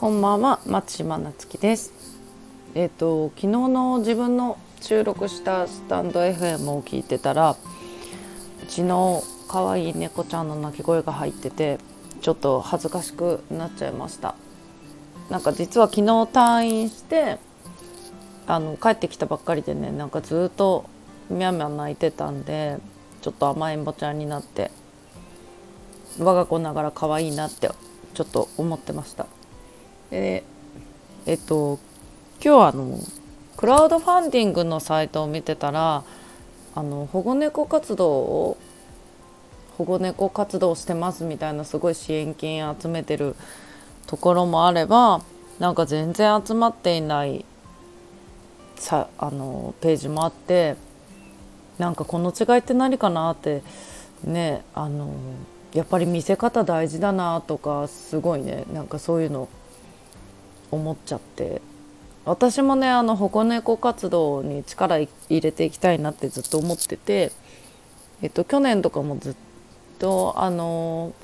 こんばんは松島なつきです。えっ、と昨日の自分の収録したスタンド FM を聞いてたらうちの可愛い猫ちゃんの鳴き声が入っててちょっと恥ずかしくなっちゃいました。なんか実は昨日退院してあの帰ってきたばっかりでねなんかずっとみゃみゃ泣いてたんでちょっと甘えん坊ちゃんになって我が子ながら可愛いなってちょっと思ってました。でえっと今日あのクラウドファンディングのサイトを見てたらあの保護猫活動を保護猫活動してますみたいなすごい支援金集めてるところもあればなんか全然集まっていないさあのページもあってなんかこの違いって何かなってねあのやっぱり見せ方大事だなとかすごいねなんかそういうの思っちゃって。私もねあの保護猫活動に力入れていきたいなってずっと思ってて、えっと、去年とかもずっとあの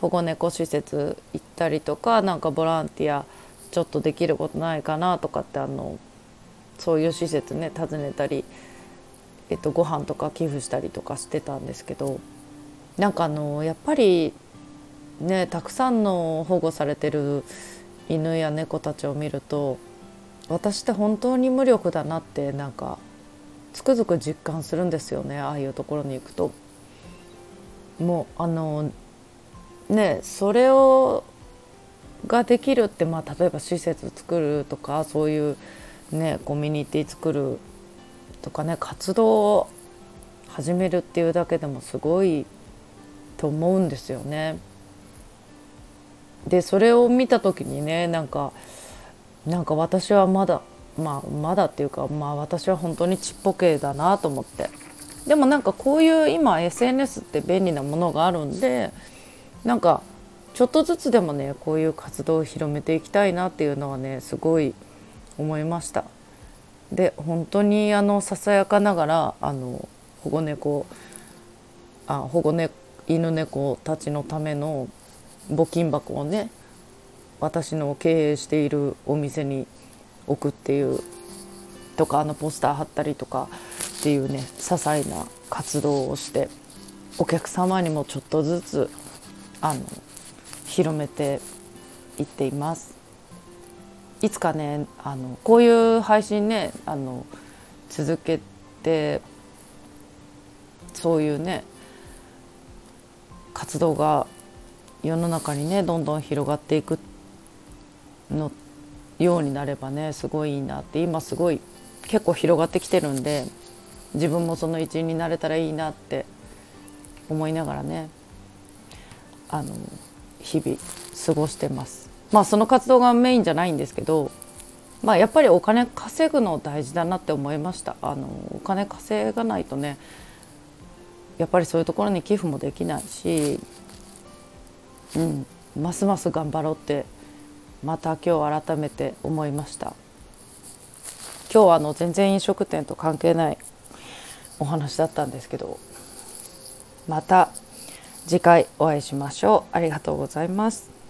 保護猫施設行ったりとかなんかボランティアちょっとできることないかなとかってあのそういう施設ね訪ねたり、えっと、ご飯とか寄付したりとかしてたんですけど。なんかあのやっぱりねたくさんの保護されてる犬や猫たちを見ると私って本当に無力だなってなんかつくづく実感するんですよねああいうところに行くと。もうあのねそれをができるって、まあ、例えば施設作るとかそういうねコミュニティ作るとかね活動を始めるっていうだけでもすごいと思うんですよね。でそれを見た時にねなんかなんか私はまだまあまだっていうかまあ私は本当にちっぽけだなと思って。でもなんかこういう今 SNS って便利なものがあるんでなんかちょっとずつでもねこういう活動を広めていきたいなっていうのはねすごい思いました。で本当にあのささやかながらあの保護猫あ保護猫犬猫たちのための募金箱をね私の経営しているお店に置くっていうとかあのポスター貼ったりとかっていうね些細な活動をしてお客様にもちょっとずつあの広めていっています。いつかねあのこういう配信ねあの続けてそういうね活動が世の中にねどんどん広がっていくのようになればねすごいいいなって今すごい結構広がってきてるんで自分もその一員になれたらいいなって思いながらねあの日々過ごしてます。まあその活動がメインじゃないんですけどまあやっぱりお金稼ぐの大事だなって思いましたあのお金稼がないとねやっぱりそういうところに寄付もできないし、うん、ますます頑張ろうってまた今日改めて思いました。今日はあの全然飲食店と関係ないお話だったんですけどまた次回お会いしましょう。ありがとうございます。